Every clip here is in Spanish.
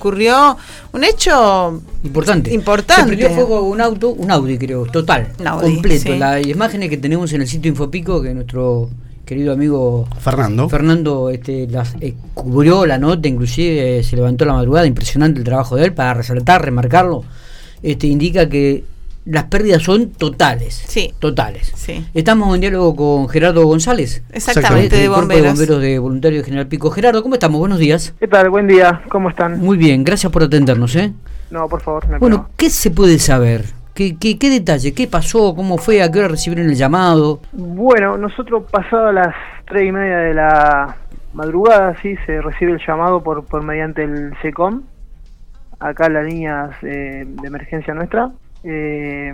ocurrió un hecho importante. importante. Se prendió fuego un auto, un Audi creo, total, Audi, completo. sí. Las imágenes que tenemos en el sitio Infopico, que nuestro querido amigo Fernando. Fernando este, las, eh, cubrió la nota, inclusive eh, se levantó la madrugada, impresionante el trabajo de él para resaltar, remarcarlo. Este, indica que las pérdidas son totales. Sí. Totales. Sí. Estamos en diálogo con Gerardo González. Exactamente, de bomberos. de Bomberos de Voluntario General Pico. Gerardo, ¿cómo estamos? Buenos días. ¿Qué tal? Buen día, ¿cómo están? Muy bien, gracias por atendernos. ¿eh? No, por favor, no hay Bueno. ¿qué se puede saber? ¿Qué, qué, qué detalle? ¿Qué pasó? ¿Cómo fue? ¿A qué hora recibieron el llamado? Bueno, nosotros pasadas las tres y media de la madrugada, sí, se recibe el llamado por, por mediante el SECOM, acá en las líneas eh, de emergencia nuestra, eh,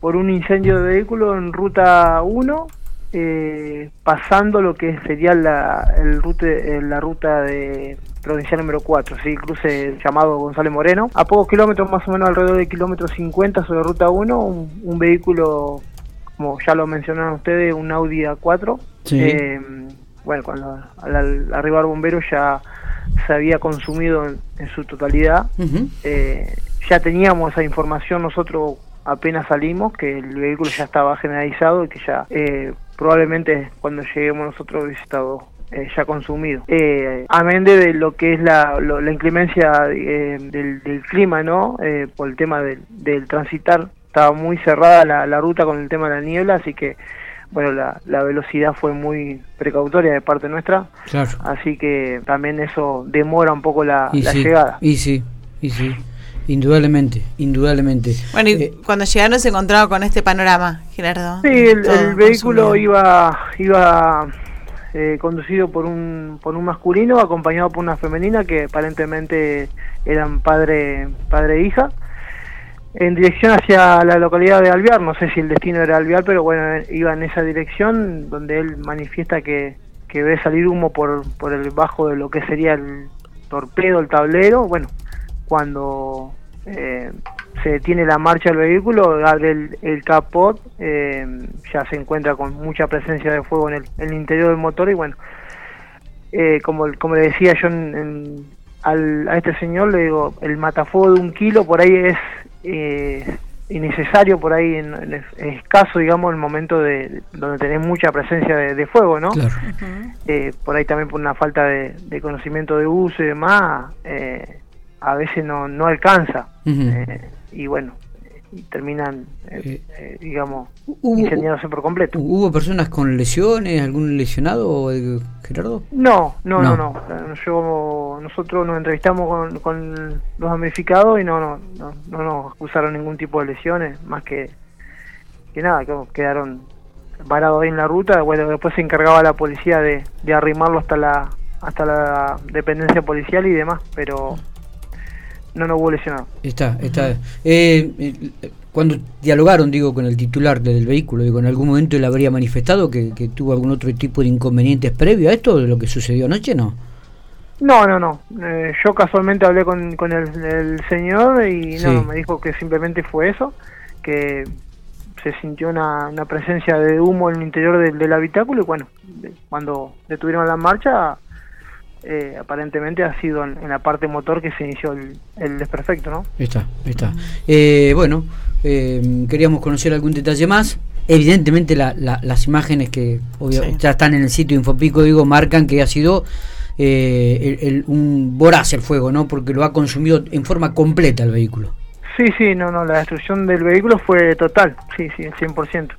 por un incendio de vehículo en ruta 1, eh, pasando lo que sería la, el rute, eh, la ruta de provincial número 4, ¿sí? cruce llamado González Moreno. A pocos kilómetros, más o menos alrededor de kilómetro 50 sobre ruta 1, un, un vehículo, como ya lo mencionaron ustedes, un Audi A4. Sí. Eh, bueno, cuando al, al arribar bomberos ya se había consumido en, en su totalidad. Eh, ya teníamos esa información nosotros apenas salimos, que el vehículo ya estaba generalizado y que ya eh, probablemente cuando lleguemos nosotros hubiese estado eh, ya consumido. Eh, amén de lo que es la, lo- la inclemencia eh, del, del clima, ¿no? Eh, por el tema del, del transitar, estaba muy cerrada la, la ruta con el tema de la niebla, así que bueno, la, la velocidad fue muy precautoria de parte nuestra, Claro. así que también eso demora un poco la, Y sí, llegada. Y sí, y sí. Indudablemente, indudablemente. Bueno, y Eh, cuando llegaron se encontraron con este panorama, Gerardo. Sí, el, vehículo consumido. iba iba eh, conducido por un por un masculino acompañado por una femenina que aparentemente eran padre padre e hija en dirección hacia la localidad de Alvear, no sé si el destino era Alvear, pero bueno, iba en esa dirección donde él manifiesta que, que ve salir humo por, por el bajo de lo que sería el torpedo, el tablero, bueno, cuando eh, se detiene la marcha del vehículo, abre el, el capot, eh, ya se encuentra con mucha presencia de fuego en el, en el interior del motor y bueno, eh, como, como le decía yo en- en- al, a este señor, le digo, el matafuego de un kilo por ahí es eh, innecesario, por ahí en, en- es escaso, digamos, el momento de donde tenés mucha presencia de, de fuego, ¿no? claro. eh, por ahí también por una falta de, de conocimiento de uso y demás, eh, a veces no, no alcanza. Eh, y bueno, y terminan, eh, Eh, digamos, hubo- incendiándose por completo. ¿Hubo personas con lesiones? ¿Algún lesionado, Gerardo? No, no, No. no, no. Yo, nosotros nos entrevistamos con, con los damnificados y no, no, no, no nos acusaron ningún tipo de lesiones, más que, que nada, que quedaron varados ahí en la ruta. Bueno, después se encargaba la policía de, de arrimarlo hasta la hasta la dependencia policial y demás, pero no nos hubo lesionados. Está, está. Eh, eh, cuando dialogaron, digo, con el titular del vehículo, digo, en algún momento él habría manifestado que, que tuvo algún otro tipo de inconvenientes previo a esto, de lo que sucedió anoche, ¿no? No, no, no. Eh, yo casualmente hablé con, con el, el señor y Sí. no, me dijo que simplemente fue eso, que se sintió una, una presencia de humo en el interior del, del habitáculo y bueno, cuando detuvieron la marcha, eh, aparentemente ha sido en, en la parte motor que se inició el, el desperfecto, ¿no? Está, está. Eh, bueno, eh, queríamos conocer algún detalle más. Evidentemente la- la- las imágenes que obvio, Sí. ya están en el sitio Infopico, digo, marcan que ha sido eh, el- el- un voraz el fuego, ¿no? Porque lo ha consumido en forma completa el vehículo. Sí, sí, no, no, la destrucción del vehículo fue total, sí, sí, el 100%.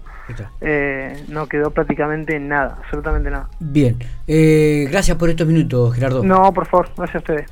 Eh, no quedó prácticamente nada, absolutamente nada. Bien, eh, gracias por estos minutos, Gerardo. No, por favor, gracias a ustedes.